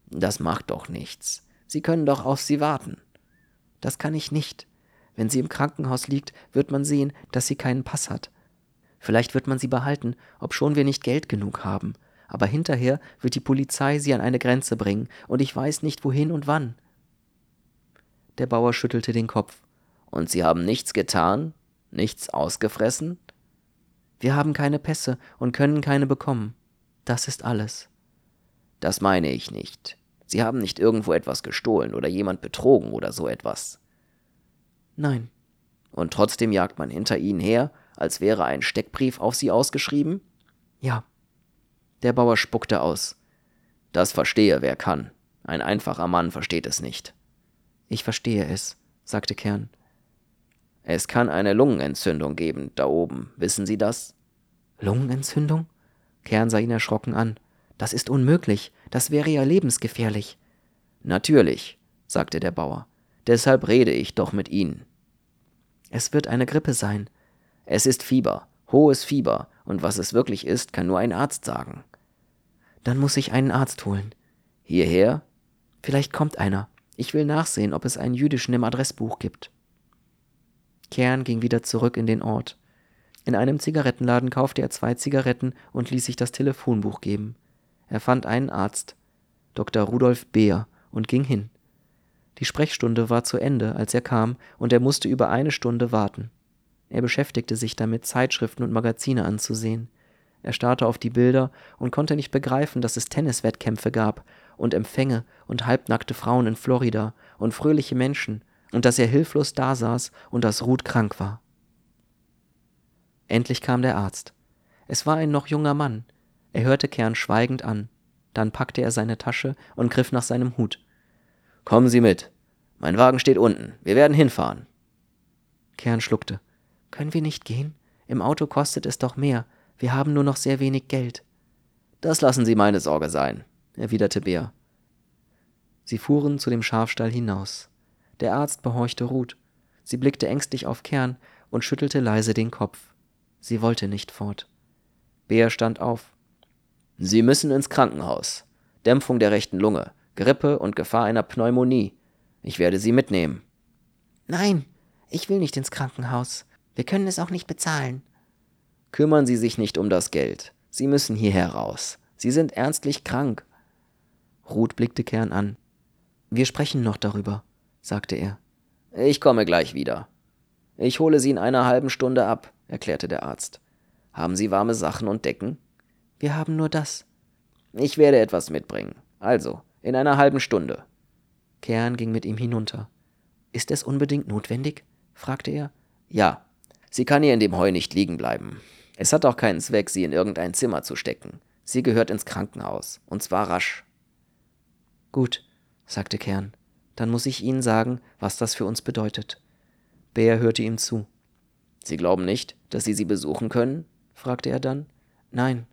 Das macht doch nichts. Sie können doch auf sie warten. Das kann ich nicht. Wenn sie im Krankenhaus liegt, wird man sehen, dass sie keinen Pass hat. Vielleicht wird man sie behalten, obschon wir nicht Geld genug haben. Aber hinterher wird die Polizei sie an eine Grenze bringen, und ich weiß nicht wohin und wann. Der Bauer schüttelte den Kopf. Und Sie haben nichts getan? Nichts ausgefressen? Wir haben keine Pässe und können keine bekommen. Das ist alles. Das meine ich nicht. Sie haben nicht irgendwo etwas gestohlen oder jemand betrogen oder so etwas. Nein. Und trotzdem jagt man hinter Ihnen her, als wäre ein Steckbrief auf Sie ausgeschrieben? Ja. Der Bauer spuckte aus. Das verstehe, wer kann. Ein einfacher Mann versteht es nicht. Ich verstehe es, sagte Kern. Es kann eine Lungenentzündung geben, da oben. Wissen Sie das? Lungenentzündung? Kern sah ihn erschrocken an. Das ist unmöglich. Das wäre ja lebensgefährlich. Natürlich, sagte der Bauer. Deshalb rede ich doch mit Ihnen. Es wird eine Grippe sein. Es ist Fieber, hohes Fieber, und was es wirklich ist, kann nur ein Arzt sagen. Dann muss ich einen Arzt holen. Hierher? Vielleicht kommt einer. Ich will nachsehen, ob es einen jüdischen im Adressbuch gibt. Kern ging wieder zurück in den Ort. In einem Zigarettenladen kaufte er zwei Zigaretten und ließ sich das Telefonbuch geben. Er fand einen Arzt, Dr. Rudolf Beer, und ging hin. Die Sprechstunde war zu Ende, als er kam, und er musste über eine Stunde warten. Er beschäftigte sich damit, Zeitschriften und Magazine anzusehen. Er starrte auf die Bilder und konnte nicht begreifen, dass es Tenniswettkämpfe gab und Empfänge und halbnackte Frauen in Florida und fröhliche Menschen und dass er hilflos dasaß und dass Ruth krank war. Endlich kam der Arzt. Es war ein noch junger Mann. Er hörte Kern schweigend an. Dann packte er seine Tasche und griff nach seinem Hut. Kommen Sie mit. Mein Wagen steht unten. Wir werden hinfahren. Kern schluckte. Können wir nicht gehen? Im Auto kostet es doch mehr. Wir haben nur noch sehr wenig Geld. Das lassen Sie meine Sorge sein, erwiderte Bär. Sie fuhren zu dem Schafstall hinaus. Der Arzt behorchte Ruth. Sie blickte ängstlich auf Kern und schüttelte leise den Kopf. Sie wollte nicht fort. Bär stand auf. Sie müssen ins Krankenhaus. Dämpfung der rechten Lunge, Grippe und Gefahr einer Pneumonie. Ich werde Sie mitnehmen. Nein, ich will nicht ins Krankenhaus. Wir können es auch nicht bezahlen. Kümmern Sie sich nicht um das Geld. Sie müssen hierher raus. Sie sind ernstlich krank. Ruth blickte Kern an. Wir sprechen noch darüber, sagte er. Ich komme gleich wieder. Ich hole Sie in einer halben Stunde ab, erklärte der Arzt. Haben Sie warme Sachen und Decken? Wir haben nur das. Ich werde etwas mitbringen. Also, in einer halben Stunde. Kern ging mit ihm hinunter. Ist es unbedingt notwendig? fragte er. Ja. Sie kann hier in dem Heu nicht liegen bleiben. Es hat auch keinen Zweck, sie in irgendein Zimmer zu stecken. Sie gehört ins Krankenhaus, und zwar rasch. Gut, sagte Kern. Dann muss ich Ihnen sagen, was das für uns bedeutet. Bär hörte ihm zu. Sie glauben nicht, dass Sie sie besuchen können? fragte er dann. Nein,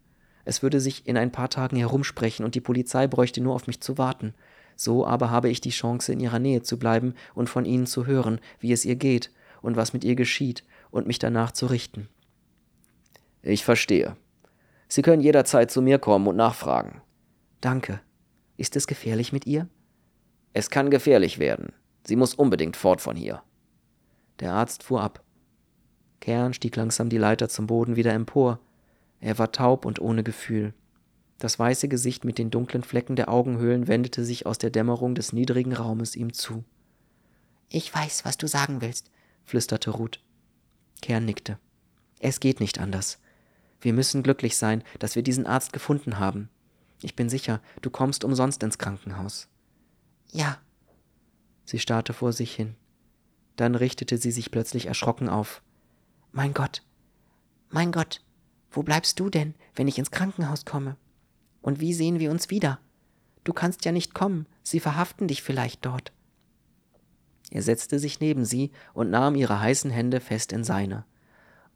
es würde sich in ein paar Tagen herumsprechen und die Polizei bräuchte nur auf mich zu warten. So aber habe ich die Chance, in ihrer Nähe zu bleiben und von ihnen zu hören, wie es ihr geht und was mit ihr geschieht, und mich danach zu richten. Ich verstehe. Sie können jederzeit zu mir kommen und nachfragen. Danke. Ist es gefährlich mit ihr? Es kann gefährlich werden. Sie muss unbedingt fort von hier. Der Arzt fuhr ab. Kern stieg langsam die Leiter zum Boden wieder empor. Er war taub und ohne Gefühl. Das weiße Gesicht mit den dunklen Flecken der Augenhöhlen wendete sich aus der Dämmerung des niedrigen Raumes ihm zu. Ich weiß, was du sagen willst, flüsterte Ruth. Kern nickte. Es geht nicht anders. Wir müssen glücklich sein, dass wir diesen Arzt gefunden haben. Ich bin sicher, du kommst umsonst ins Krankenhaus. Ja. Sie starrte vor sich hin. Dann richtete sie sich plötzlich erschrocken auf. Mein Gott, mein Gott, wo bleibst du denn, wenn ich ins Krankenhaus komme? Und wie sehen wir uns wieder? Du kannst ja nicht kommen, sie verhaften dich vielleicht dort. Er setzte sich neben sie und nahm ihre heißen Hände fest in seine.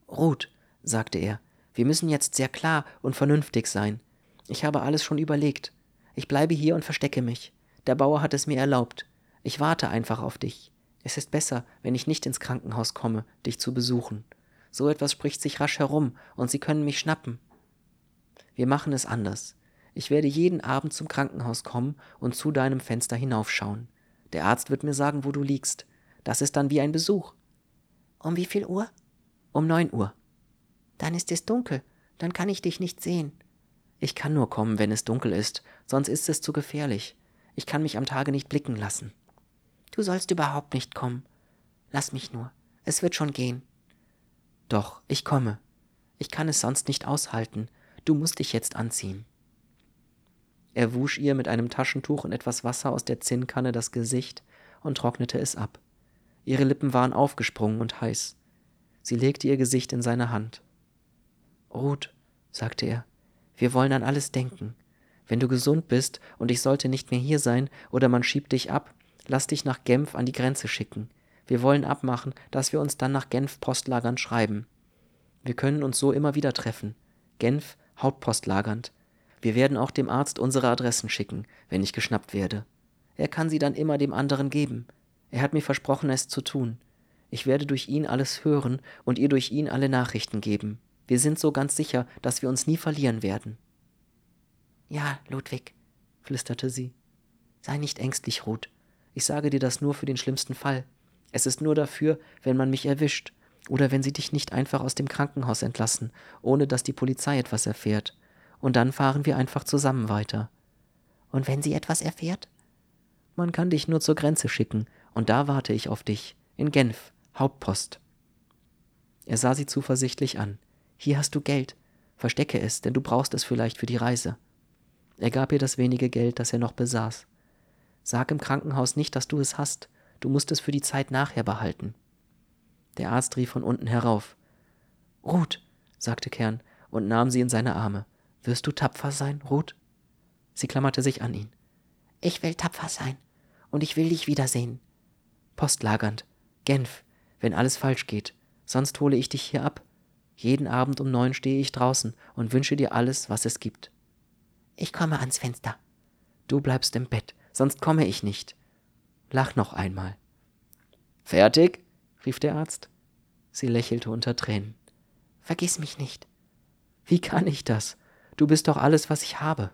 Ruth, sagte er, wir müssen jetzt sehr klar und vernünftig sein. Ich habe alles schon überlegt. Ich bleibe hier und verstecke mich. Der Bauer hat es mir erlaubt. Ich warte einfach auf dich. Es ist besser, wenn ich nicht ins Krankenhaus komme, dich zu besuchen. So etwas spricht sich rasch herum, und sie können mich schnappen. Wir machen es anders. Ich werde jeden Abend zum Krankenhaus kommen und zu deinem Fenster hinaufschauen. Der Arzt wird mir sagen, wo du liegst. Das ist dann wie ein Besuch. Um wie viel Uhr? Um neun Uhr. Dann ist es dunkel, dann kann ich dich nicht sehen. Ich kann nur kommen, wenn es dunkel ist, sonst ist es zu gefährlich. Ich kann mich am Tage nicht blicken lassen. Du sollst überhaupt nicht kommen. Lass mich nur. Es wird schon gehen. Doch, ich komme. Ich kann es sonst nicht aushalten. Du musst dich jetzt anziehen. Er wusch ihr mit einem Taschentuch und etwas Wasser aus der Zinnkanne das Gesicht und trocknete es ab. Ihre Lippen waren aufgesprungen und heiß. Sie legte ihr Gesicht in seine Hand. Ruth, sagte er, Wir wollen an alles denken. Wenn du gesund bist und ich sollte nicht mehr hier sein oder man schiebt dich ab, lass dich nach Genf an die Grenze schicken. Wir wollen abmachen, dass wir uns dann nach Genf Postlagern schreiben. Wir können uns so immer wieder treffen. Genf, Hauptpostlagernd. Wir werden auch dem Arzt unsere Adressen schicken, wenn ich geschnappt werde. Er kann sie dann immer dem anderen geben. Er hat mir versprochen, es zu tun. Ich werde durch ihn alles hören und ihr durch ihn alle Nachrichten geben. Wir sind so ganz sicher, dass wir uns nie verlieren werden. Ja, Ludwig, flüsterte sie. Sei nicht ängstlich, Ruth. Ich sage dir das nur für den schlimmsten Fall. Es ist nur dafür, wenn man mich erwischt oder wenn sie dich nicht einfach aus dem Krankenhaus entlassen, ohne dass die Polizei etwas erfährt. Und dann fahren wir einfach zusammen weiter. Und wenn sie etwas erfährt? Man kann dich nur zur Grenze schicken, und da warte ich auf dich, in Genf, Hauptpost. Er sah sie zuversichtlich an. Hier hast du Geld. Verstecke es, denn du brauchst es vielleicht für die Reise. Er gab ihr das wenige Geld, das er noch besaß. Sag im Krankenhaus nicht, dass du es hast. Du musst es für die Zeit nachher behalten. Der Arzt rief von unten herauf. Ruth, sagte Kern und nahm sie in seine Arme. Wirst du tapfer sein, Ruth? Sie klammerte sich an ihn. Ich will tapfer sein. Und ich will dich wiedersehen. Postlagernd. Genf, wenn alles falsch geht. Sonst hole ich dich hier ab. Jeden Abend um neun stehe ich draußen und wünsche dir alles, was es gibt. Ich komme ans Fenster. Du bleibst im Bett, sonst komme ich nicht. Lach noch einmal. Fertig? rief der Arzt. Sie lächelte unter Tränen. Vergiss mich nicht. Wie kann ich das? Du bist doch alles, was ich habe.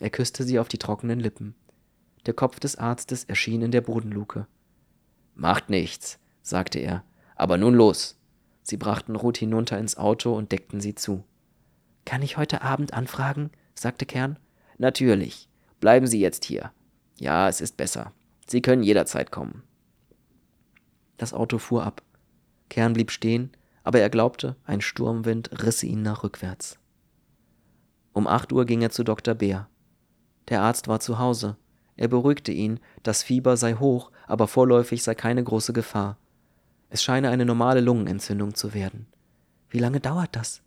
Er küsste sie auf die trockenen Lippen. Der Kopf des Arztes erschien in der Bodenluke. Macht nichts, sagte er. Aber nun los. Sie brachten Ruth hinunter ins Auto und deckten sie zu. Kann ich heute Abend anfragen? sagte Kern. Natürlich. Bleiben Sie jetzt hier. Ja, es ist besser. Sie können jederzeit kommen. Das Auto fuhr ab. Kern blieb stehen, aber er glaubte, ein Sturmwind risse ihn nach rückwärts. Um acht Uhr ging er zu Dr. Beer. Der Arzt war zu Hause. Er beruhigte ihn, das Fieber sei hoch, aber vorläufig sei keine große Gefahr. Es scheine eine normale Lungenentzündung zu werden. Wie lange dauert das?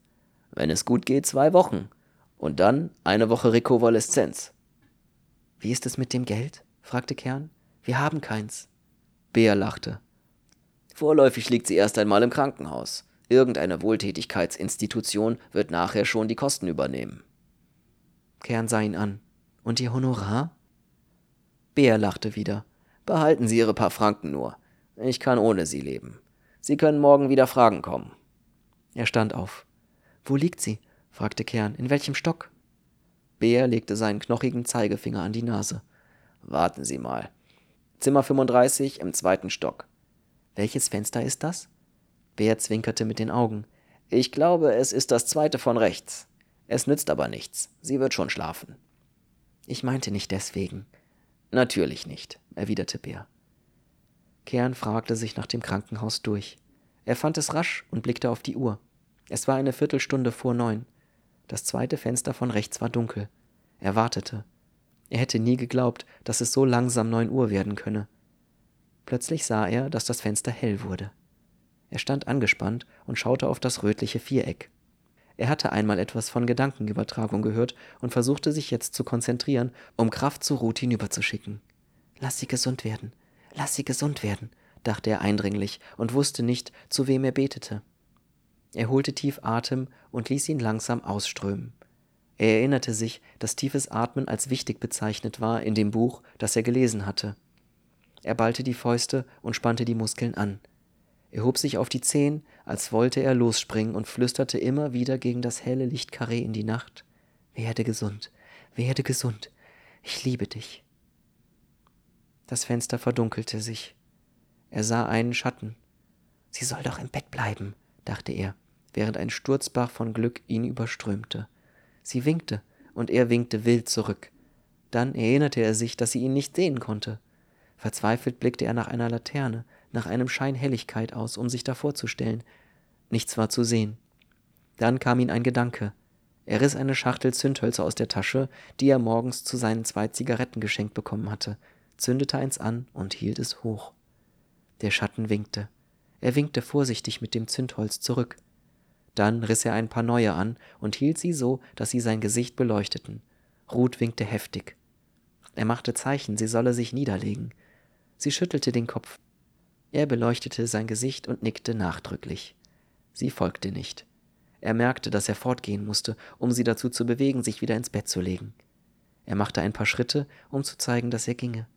Wenn es gut geht, zwei Wochen. Und dann eine Woche Rekonvaleszenz. Wie ist es mit dem Geld? fragte Kern. Wir haben keins. Beer lachte. Vorläufig liegt sie erst einmal im Krankenhaus. Irgendeine Wohltätigkeitsinstitution wird nachher schon die Kosten übernehmen. Kern sah ihn an. Und Ihr Honorar? Bär lachte wieder. Behalten Sie Ihre paar Franken nur. Ich kann ohne Sie leben. Sie können morgen wieder Fragen kommen. Er stand auf. Wo liegt sie? fragte Kern. In welchem Stock? Bär legte seinen knochigen Zeigefinger an die Nase. Warten Sie mal. Zimmer 35 im zweiten Stock. Welches Fenster ist das? Bär zwinkerte mit den Augen. Ich glaube, es ist das zweite von rechts. Es nützt aber nichts. Sie wird schon schlafen. Ich meinte nicht deswegen. Natürlich nicht, erwiderte Bär. Kern fragte sich nach dem Krankenhaus durch. Er fand es rasch und blickte auf die Uhr. Es war eine Viertelstunde vor neun. Das zweite Fenster von rechts war dunkel. Er wartete. Er hätte nie geglaubt, dass es so langsam neun Uhr werden könne. Plötzlich sah er, dass das Fenster hell wurde. Er stand angespannt und schaute auf das rötliche Viereck. Er hatte einmal etwas von Gedankenübertragung gehört und versuchte sich jetzt zu konzentrieren, um Kraft zu Ruth hinüberzuschicken. Lass sie gesund werden, lass sie gesund werden, dachte er eindringlich und wusste nicht, zu wem er betete. Er holte tief Atem und ließ ihn langsam ausströmen. Er erinnerte sich, dass tiefes Atmen als wichtig bezeichnet war in dem Buch, das er gelesen hatte. Er ballte die Fäuste und spannte die Muskeln an. Er hob sich auf die Zehen, als wollte er losspringen und flüsterte immer wieder gegen das helle Lichtkarree in die Nacht. Werde gesund, werde gesund, ich liebe dich. Das Fenster verdunkelte sich. Er sah einen Schatten. Sie soll doch im Bett bleiben, dachte er, während ein Sturzbach von Glück ihn überströmte. Sie winkte, und er winkte wild zurück. Dann erinnerte er sich, dass sie ihn nicht sehen konnte. Verzweifelt blickte er nach einer Laterne, nach einem Schein Helligkeit aus, um sich davor zu stellen. Nichts war zu sehen. Dann kam ihm ein Gedanke. Er riss eine Schachtel Zündhölzer aus der Tasche, die er morgens zu seinen zwei Zigaretten geschenkt bekommen hatte, zündete eins an und hielt es hoch. Der Schatten winkte. Er winkte vorsichtig mit dem Zündholz zurück. Dann riss er ein paar neue an und hielt sie so, dass sie sein Gesicht beleuchteten. Ruth winkte heftig. Er machte Zeichen, sie solle sich niederlegen. Sie schüttelte den Kopf. Er beleuchtete sein Gesicht und nickte nachdrücklich. Sie folgte nicht. Er merkte, dass er fortgehen musste, um sie dazu zu bewegen, sich wieder ins Bett zu legen. Er machte ein paar Schritte, um zu zeigen, dass er ginge.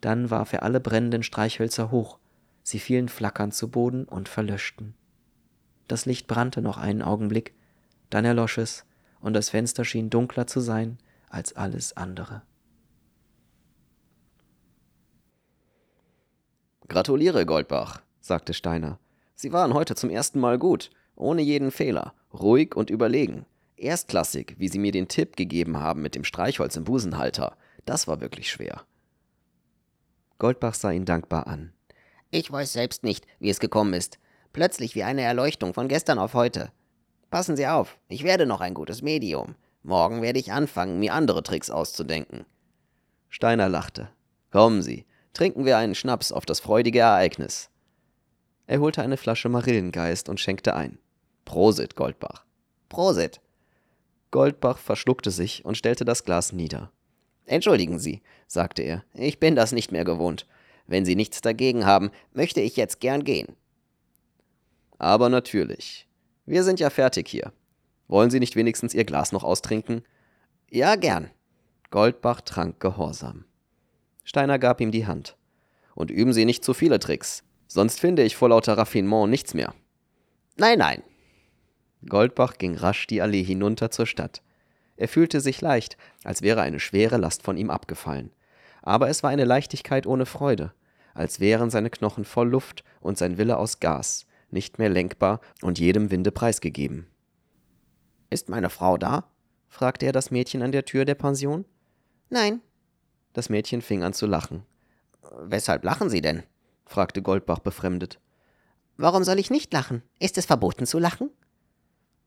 Dann warf er alle brennenden Streichhölzer hoch. Sie fielen flackernd zu Boden und verlöschten. Das Licht brannte noch einen Augenblick, dann erlosch es, und das Fenster schien dunkler zu sein als alles andere. Gratuliere, Goldbach, sagte Steiner. Sie waren heute zum ersten Mal gut, ohne jeden Fehler, ruhig und überlegen. Erstklassig, wie Sie mir den Tipp gegeben haben mit dem Streichholz im Busenhalter. Das war wirklich schwer. Goldbach sah ihn dankbar an. Ich weiß selbst nicht, wie es gekommen ist. Plötzlich wie eine Erleuchtung von gestern auf heute. Passen Sie auf, ich werde noch ein gutes Medium. Morgen werde ich anfangen, mir andere Tricks auszudenken. Steiner lachte. Kommen Sie, trinken wir einen Schnaps auf das freudige Ereignis. Er holte eine Flasche Marillengeist und schenkte ein. Prosit, Goldbach. Prosit. Goldbach verschluckte sich und stellte das Glas nieder. Entschuldigen Sie, sagte er, ich bin das nicht mehr gewohnt. Wenn Sie nichts dagegen haben, möchte ich jetzt gern gehen. Aber natürlich. Wir sind ja fertig hier. Wollen Sie nicht wenigstens Ihr Glas noch austrinken? Ja, gern. Goldbach trank gehorsam. Steiner gab ihm die Hand. Und üben Sie nicht zu viele Tricks, sonst finde ich vor lauter Raffinement nichts mehr. Nein, nein. Goldbach ging rasch die Allee hinunter zur Stadt. Er fühlte sich leicht, als wäre eine schwere Last von ihm abgefallen. Aber es war eine Leichtigkeit ohne Freude, als wären seine Knochen voll Luft und sein Wille aus Gas, nicht mehr lenkbar und jedem Winde preisgegeben. Ist meine Frau da? fragte er das Mädchen an der Tür der Pension. Nein, das Mädchen fing an zu lachen. Weshalb lachen Sie denn? fragte Goldbach befremdet. Warum soll ich nicht lachen? Ist es verboten zu lachen?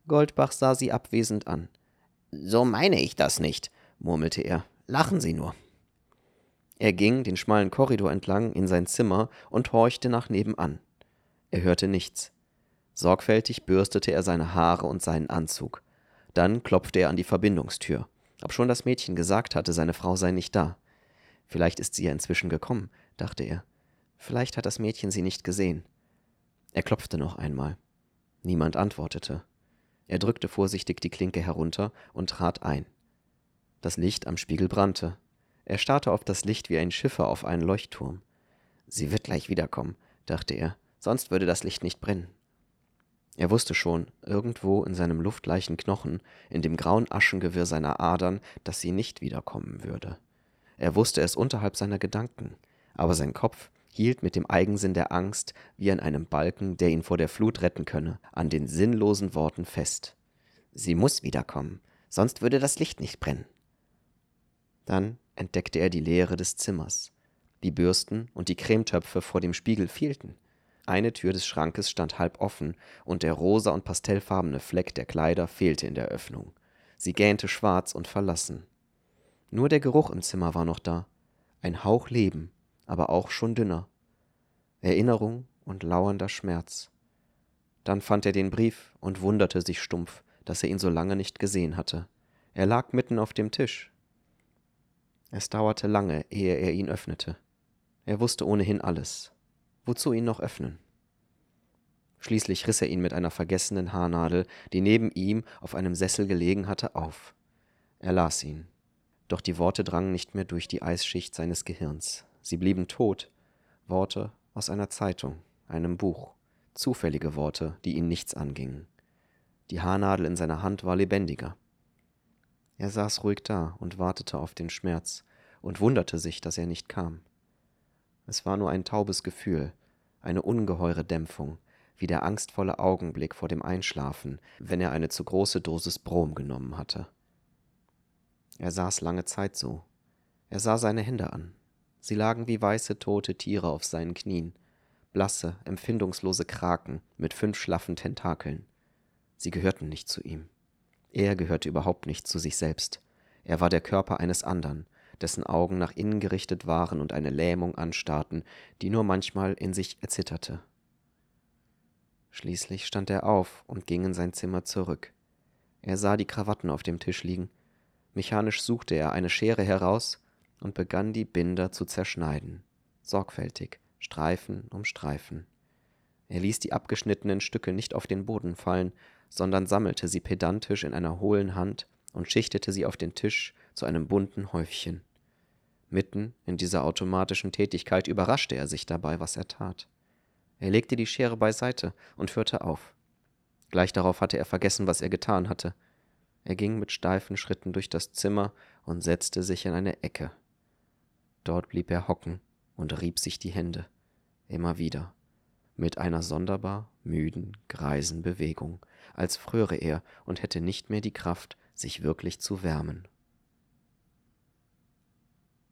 Goldbach sah sie abwesend an. So meine ich das nicht, murmelte er. Lachen Sie nur. Er ging den schmalen Korridor entlang in sein Zimmer und horchte nach nebenan. Er hörte nichts. Sorgfältig bürstete er seine Haare und seinen Anzug. Dann klopfte er an die Verbindungstür, obschon das Mädchen gesagt hatte, seine Frau sei nicht da. Vielleicht ist sie ja inzwischen gekommen, dachte er. Vielleicht hat das Mädchen sie nicht gesehen. Er klopfte noch einmal. Niemand antwortete. Er drückte vorsichtig die Klinke herunter und trat ein. Das Licht am Spiegel brannte. Er starrte auf das Licht wie ein Schiffer auf einen Leuchtturm. Sie wird gleich wiederkommen, dachte er, sonst würde das Licht nicht brennen. Er wusste schon, irgendwo in seinem luftleichen Knochen, in dem grauen Aschengewirr seiner Adern, dass sie nicht wiederkommen würde. Er wusste es unterhalb seiner Gedanken, aber sein Kopf hielt mit dem Eigensinn der Angst, wie an einem Balken, der ihn vor der Flut retten könne, an den sinnlosen Worten fest. Sie muss wiederkommen, sonst würde das Licht nicht brennen. Dann entdeckte er die Leere des Zimmers. Die Bürsten und die Cremetöpfe vor dem Spiegel fehlten. Eine Tür des Schrankes stand halb offen, und der rosa und pastellfarbene Fleck der Kleider fehlte in der Öffnung. Sie gähnte schwarz und verlassen. Nur der Geruch im Zimmer war noch da. Ein Hauch Leben, aber auch schon dünner. Erinnerung und lauernder Schmerz. Dann fand er den Brief und wunderte sich stumpf, dass er ihn so lange nicht gesehen hatte. Er lag mitten auf dem Tisch. Es dauerte lange, ehe er ihn öffnete. Er wusste ohnehin alles. Wozu ihn noch öffnen? Schließlich riss er ihn mit einer vergessenen Haarnadel, die neben ihm auf einem Sessel gelegen hatte, auf. Er las ihn doch die Worte drangen nicht mehr durch die Eisschicht seines Gehirns. Sie blieben tot, Worte aus einer Zeitung, einem Buch, zufällige Worte, die ihn nichts angingen. Die Haarnadel in seiner Hand war lebendiger. Er saß ruhig da und wartete auf den Schmerz und wunderte sich, dass er nicht kam. Es war nur ein taubes Gefühl, eine ungeheure Dämpfung, wie der angstvolle Augenblick vor dem Einschlafen, wenn er eine zu große Dosis Brom genommen hatte. Er saß lange Zeit so. Er sah seine Hände an. Sie lagen wie weiße tote Tiere auf seinen Knien, blasse, empfindungslose Kraken mit fünf schlaffen Tentakeln. Sie gehörten nicht zu ihm. Er gehörte überhaupt nicht zu sich selbst. Er war der Körper eines andern, dessen Augen nach innen gerichtet waren und eine Lähmung anstarrten, die nur manchmal in sich erzitterte. Schließlich stand er auf und ging in sein Zimmer zurück. Er sah die Krawatten auf dem Tisch liegen. Mechanisch suchte er eine Schere heraus und begann die Binder zu zerschneiden, sorgfältig, Streifen um Streifen. Er ließ die abgeschnittenen Stücke nicht auf den Boden fallen, sondern sammelte sie pedantisch in einer hohlen Hand und schichtete sie auf den Tisch zu einem bunten Häufchen. Mitten in dieser automatischen Tätigkeit überraschte er sich dabei, was er tat. Er legte die Schere beiseite und hörte auf. Gleich darauf hatte er vergessen, was er getan hatte. Er ging mit steifen Schritten durch das Zimmer und setzte sich in eine Ecke. Dort blieb er hocken und rieb sich die Hände, immer wieder, mit einer sonderbar müden, greisen Bewegung, als fröre er und hätte nicht mehr die Kraft, sich wirklich zu wärmen